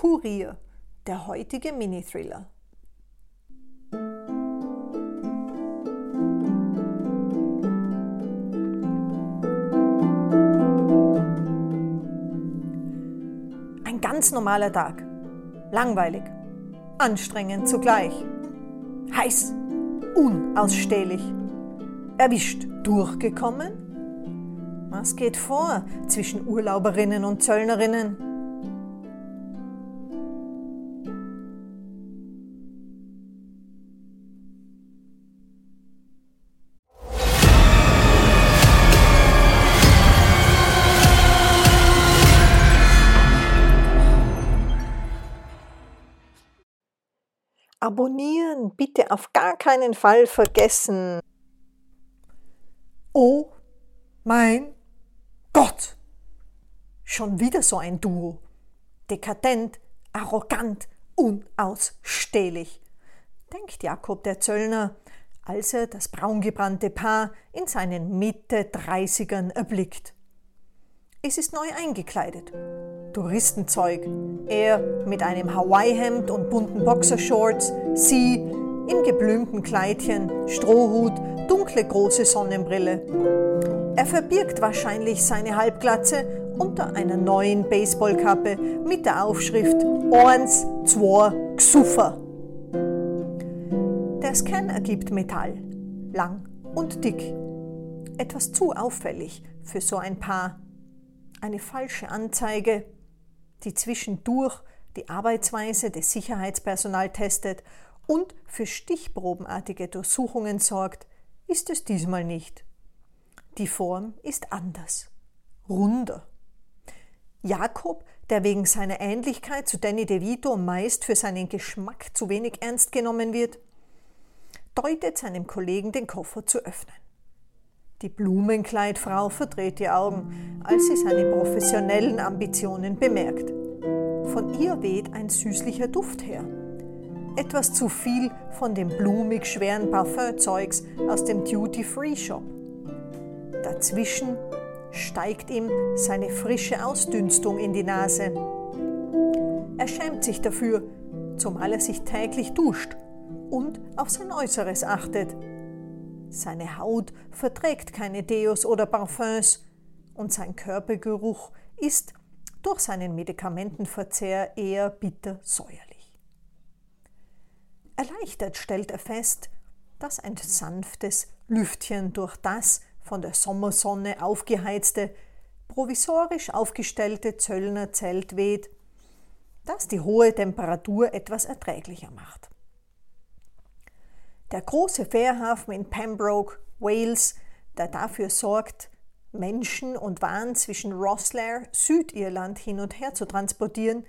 Kurier, der heutige Mini-Thriller. Ein ganz normaler Tag. Langweilig, anstrengend zugleich. Heiß, unausstehlich. Erwischt, durchgekommen? Was geht vor zwischen Urlauberinnen und Zöllnerinnen? Abonnieren bitte auf gar keinen Fall vergessen. Oh mein Gott! Schon wieder so ein Duo. Dekadent, arrogant, unausstehlich. Denkt Jakob der Zöllner, als er das braungebrannte Paar in seinen Mitte Dreißigern erblickt. Es ist neu eingekleidet. Touristenzeug. Er mit einem Hawaii-Hemd und bunten Boxershorts, sie im geblümten Kleidchen, Strohhut, dunkle große Sonnenbrille. Er verbirgt wahrscheinlich seine Halbglatze unter einer neuen Baseballkappe mit der Aufschrift Eins, zwei, Xuffer. Der Scan ergibt Metall, lang und dick. Etwas zu auffällig für so ein Paar. Eine falsche Anzeige, die zwischendurch die Arbeitsweise des Sicherheitspersonals testet und für stichprobenartige Durchsuchungen sorgt, ist es diesmal nicht. Die Form ist anders, runder. Jakob, der wegen seiner Ähnlichkeit zu Danny DeVito meist für seinen Geschmack zu wenig ernst genommen wird, deutet seinem Kollegen den Koffer zu öffnen. Die Blumenkleidfrau verdreht die Augen, als sie seine professionellen Ambitionen bemerkt. Von ihr weht ein süßlicher Duft her. Etwas zu viel von dem blumig schweren Parfumzeugs aus dem Duty-Free-Shop. Dazwischen steigt ihm seine frische Ausdünstung in die Nase. Er schämt sich dafür, zumal er sich täglich duscht und auf sein Äußeres achtet. Seine Haut verträgt keine Deos oder Parfums und sein Körpergeruch ist durch seinen Medikamentenverzehr eher bitter säuerlich. Erleichtert stellt er fest, dass ein sanftes Lüftchen durch das von der Sommersonne aufgeheizte, provisorisch aufgestellte Zöllnerzelt weht, das die hohe Temperatur etwas erträglicher macht. Der große Fährhafen in Pembroke, Wales, der dafür sorgt, Menschen und Waren zwischen Rosslare, Südirland hin und her zu transportieren,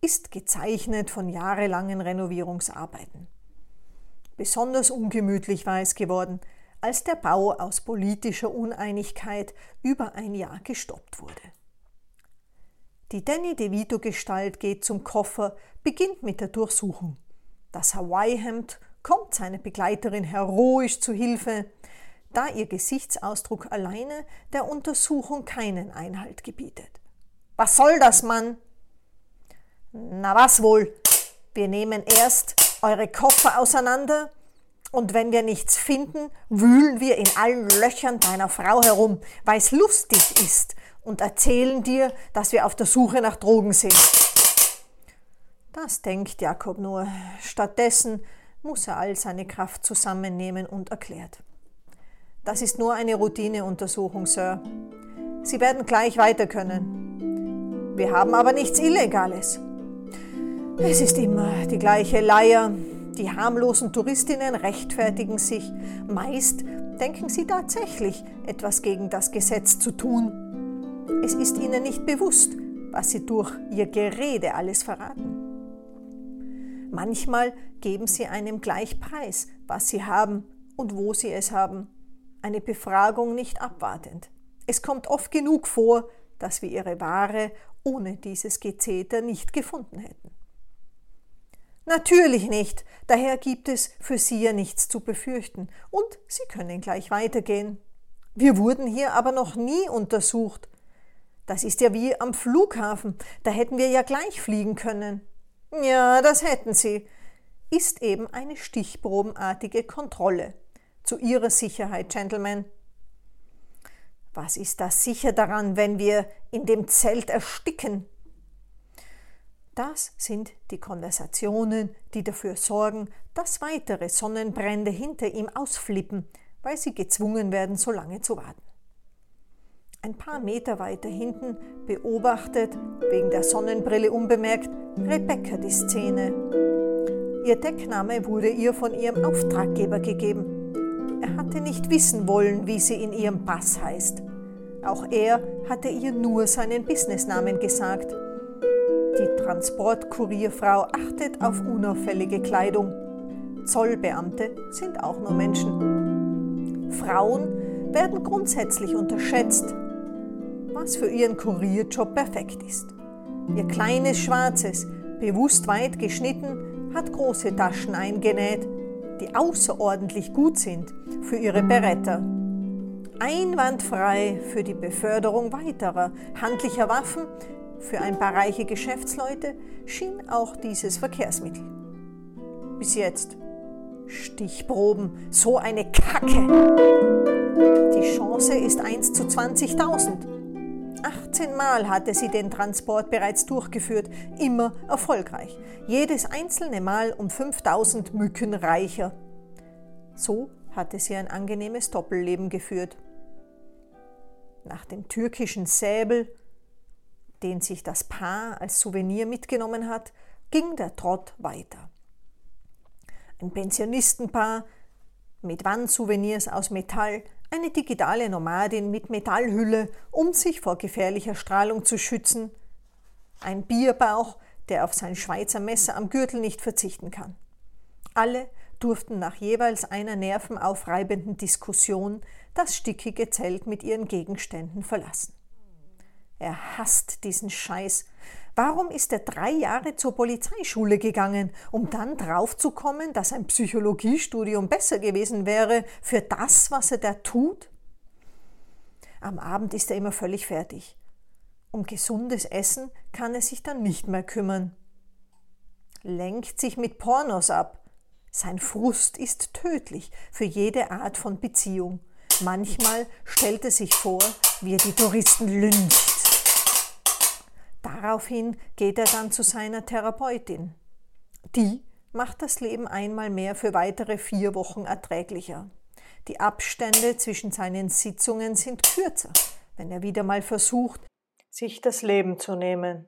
ist gezeichnet von jahrelangen Renovierungsarbeiten. Besonders ungemütlich war es geworden, als der Bau aus politischer Uneinigkeit über ein Jahr gestoppt wurde. Die Danny DeVito-Gestalt geht zum Koffer, beginnt mit der Durchsuchung. Das Hawaii-Hemd kommt seine Begleiterin heroisch zu Hilfe, da ihr Gesichtsausdruck alleine der Untersuchung keinen Einhalt gebietet. Was soll das, Mann? Na was wohl? Wir nehmen erst eure Koffer auseinander und wenn wir nichts finden, wühlen wir in allen Löchern deiner Frau herum, weil es lustig ist und erzählen dir, dass wir auf der Suche nach Drogen sind. Das denkt Jakob nur. Stattdessen muss er all seine Kraft zusammennehmen und erklärt. Das ist nur eine Routineuntersuchung, Sir. Sie werden gleich weiter können. Wir haben aber nichts Illegales. Es ist immer die gleiche Leier. Die harmlosen Touristinnen rechtfertigen sich. Meist denken sie tatsächlich, etwas gegen das Gesetz zu tun. Es ist ihnen nicht bewusst, was sie durch ihr Gerede alles verraten. Manchmal geben sie einem gleich preis, was sie haben und wo sie es haben. Eine Befragung nicht abwartend. Es kommt oft genug vor, dass wir ihre Ware ohne dieses Gezeter nicht gefunden hätten. Natürlich nicht, daher gibt es für Sie ja nichts zu befürchten und Sie können gleich weitergehen. Wir wurden hier aber noch nie untersucht. Das ist ja wie am Flughafen, da hätten wir ja gleich fliegen können. Ja, das hätten Sie. Ist eben eine stichprobenartige Kontrolle. Zu Ihrer Sicherheit, Gentlemen. Was ist da sicher daran, wenn wir in dem Zelt ersticken? Das sind die Konversationen, die dafür sorgen, dass weitere Sonnenbrände hinter ihm ausflippen, weil sie gezwungen werden, so lange zu warten. Ein paar Meter weiter hinten beobachtet, wegen der Sonnenbrille unbemerkt, Rebecca die Szene. Ihr Deckname wurde ihr von ihrem Auftraggeber gegeben. Er hatte nicht wissen wollen, wie sie in ihrem Pass heißt. Auch er hatte ihr nur seinen Businessnamen gesagt. Die Transportkurierfrau achtet auf unauffällige Kleidung. Zollbeamte sind auch nur Menschen. Frauen werden grundsätzlich unterschätzt, was für ihren Kurierjob perfekt ist. Ihr kleines schwarzes, bewusst weit geschnitten, hat große Taschen eingenäht, die außerordentlich gut sind für ihre Beretta. Einwandfrei für die Beförderung weiterer handlicher Waffen für ein paar reiche Geschäftsleute schien auch dieses Verkehrsmittel. Bis jetzt. Stichproben, so eine Kacke. Die Chance ist 1 zu 20.000. 18 Mal hatte sie den Transport bereits durchgeführt, immer erfolgreich. Jedes einzelne Mal um 5000 Mücken reicher. So hatte sie ein angenehmes Doppelleben geführt. Nach dem türkischen Säbel, den sich das Paar als Souvenir mitgenommen hat, ging der Trott weiter. Ein Pensionistenpaar mit Wandsouvenirs aus Metall eine digitale Nomadin mit Metallhülle, um sich vor gefährlicher Strahlung zu schützen, ein Bierbauch, der auf sein Schweizer Messer am Gürtel nicht verzichten kann. Alle durften nach jeweils einer nervenaufreibenden Diskussion das stickige Zelt mit ihren Gegenständen verlassen. Er hasst diesen Scheiß. Warum ist er drei Jahre zur Polizeischule gegangen, um dann draufzukommen, dass ein Psychologiestudium besser gewesen wäre für das, was er da tut? Am Abend ist er immer völlig fertig. Um gesundes Essen kann er sich dann nicht mehr kümmern. Lenkt sich mit Pornos ab. Sein Frust ist tödlich für jede Art von Beziehung. Manchmal stellt er sich vor, wie er die Touristen lyncht. Daraufhin geht er dann zu seiner Therapeutin. Die macht das Leben einmal mehr für weitere vier Wochen erträglicher. Die Abstände zwischen seinen Sitzungen sind kürzer, wenn er wieder mal versucht, sich das Leben zu nehmen.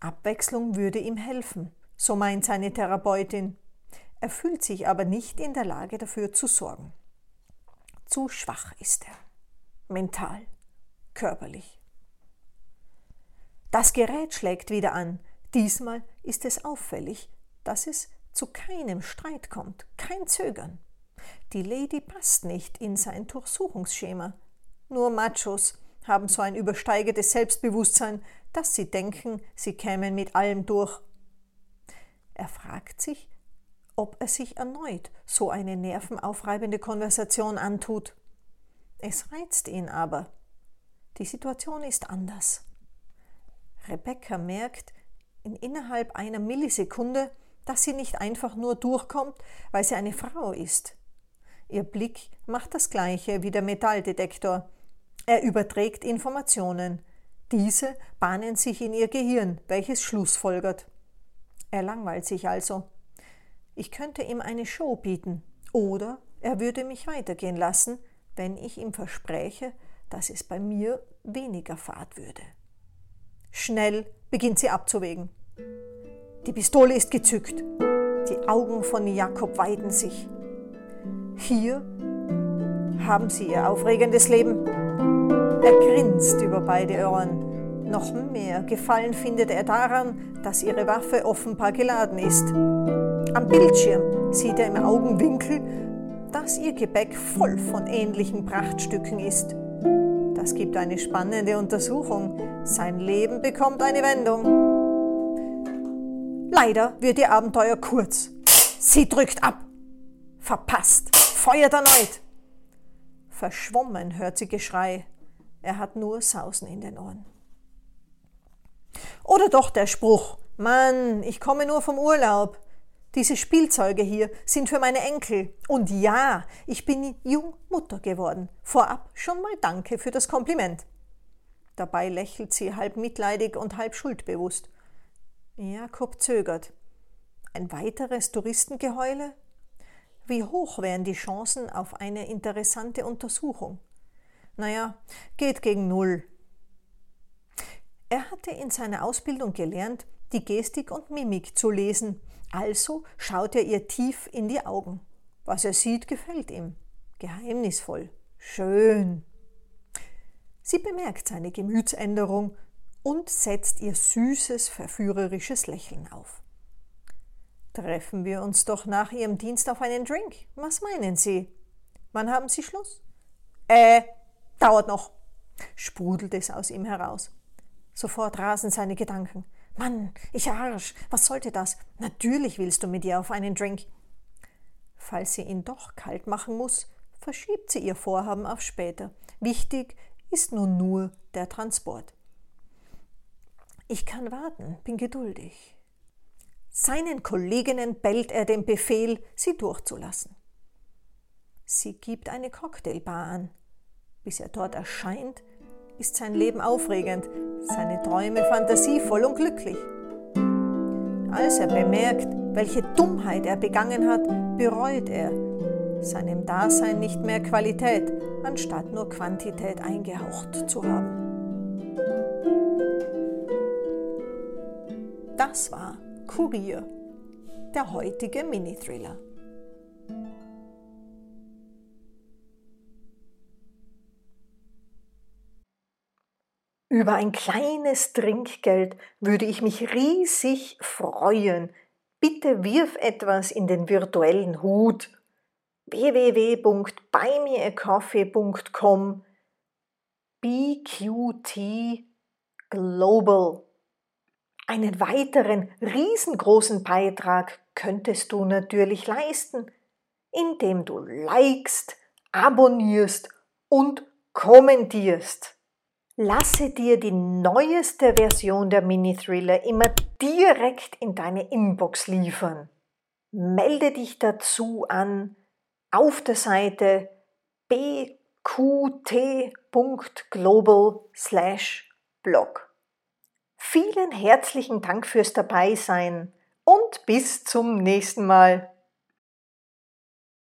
Abwechslung würde ihm helfen, so meint seine Therapeutin. Er fühlt sich aber nicht in der Lage dafür zu sorgen. Zu schwach ist er, mental, körperlich. Das Gerät schlägt wieder an. Diesmal ist es auffällig, dass es zu keinem Streit kommt, kein Zögern. Die Lady passt nicht in sein Durchsuchungsschema. Nur Machos haben so ein übersteigertes Selbstbewusstsein, dass sie denken, sie kämen mit allem durch. Er fragt sich, ob er sich erneut so eine nervenaufreibende Konversation antut. Es reizt ihn aber. Die Situation ist anders. Rebecca merkt in innerhalb einer Millisekunde, dass sie nicht einfach nur durchkommt, weil sie eine Frau ist. Ihr Blick macht das gleiche wie der Metalldetektor. Er überträgt Informationen. Diese bahnen sich in ihr Gehirn, welches Schlussfolgert. Er langweilt sich also. Ich könnte ihm eine Show bieten, oder er würde mich weitergehen lassen, wenn ich ihm verspräche, dass es bei mir weniger Fahrt würde. Schnell beginnt sie abzuwägen. Die Pistole ist gezückt. Die Augen von Jakob weiden sich. Hier haben sie ihr aufregendes Leben. Er grinst über beide Ohren. Noch mehr Gefallen findet er daran, dass ihre Waffe offenbar geladen ist. Am Bildschirm sieht er im Augenwinkel, dass ihr Gepäck voll von ähnlichen Prachtstücken ist. Das gibt eine spannende Untersuchung. Sein Leben bekommt eine Wendung. Leider wird ihr Abenteuer kurz. Sie drückt ab. Verpasst. Feuert erneut. Verschwommen hört sie Geschrei. er hat nur Sausen in den Ohren. Oder doch der Spruch, Mann, ich komme nur vom Urlaub. Diese Spielzeuge hier sind für meine Enkel. Und ja, ich bin jung Mutter geworden. Vorab schon mal danke für das Kompliment. Dabei lächelt sie halb mitleidig und halb schuldbewusst. Jakob zögert. Ein weiteres Touristengeheule? Wie hoch wären die Chancen auf eine interessante Untersuchung? Naja, geht gegen null. Er hatte in seiner Ausbildung gelernt, die Gestik und Mimik zu lesen, also schaut er ihr tief in die Augen. Was er sieht, gefällt ihm. Geheimnisvoll. Schön. Sie bemerkt seine Gemütsänderung und setzt ihr süßes, verführerisches Lächeln auf. Treffen wir uns doch nach Ihrem Dienst auf einen Drink. Was meinen Sie? Wann haben Sie Schluss? Äh, dauert noch, sprudelt es aus ihm heraus. Sofort rasen seine Gedanken. Mann, ich Arsch, was sollte das? Natürlich willst du mit ihr auf einen Drink. Falls sie ihn doch kalt machen muss, verschiebt sie ihr Vorhaben auf später. Wichtig ist nun nur der Transport. Ich kann warten, bin geduldig. Seinen Kolleginnen bellt er den Befehl, sie durchzulassen. Sie gibt eine Cocktailbar an. Bis er dort erscheint, ist sein Leben aufregend, seine Träume fantasievoll und glücklich. Als er bemerkt, welche Dummheit er begangen hat, bereut er, seinem Dasein nicht mehr Qualität, anstatt nur Quantität eingehaucht zu haben. Das war Kurier, der heutige Mini-Thriller. Über ein kleines Trinkgeld würde ich mich riesig freuen. Bitte wirf etwas in den virtuellen Hut www.buymeacoffee.com BQT Global. Einen weiteren riesengroßen Beitrag könntest du natürlich leisten, indem du likest, abonnierst und kommentierst. Lasse dir die neueste Version der Mini-Thriller immer direkt in deine Inbox liefern. Melde dich dazu an auf der Seite bqt.global/blog. Vielen herzlichen Dank fürs Dabeisein und bis zum nächsten Mal.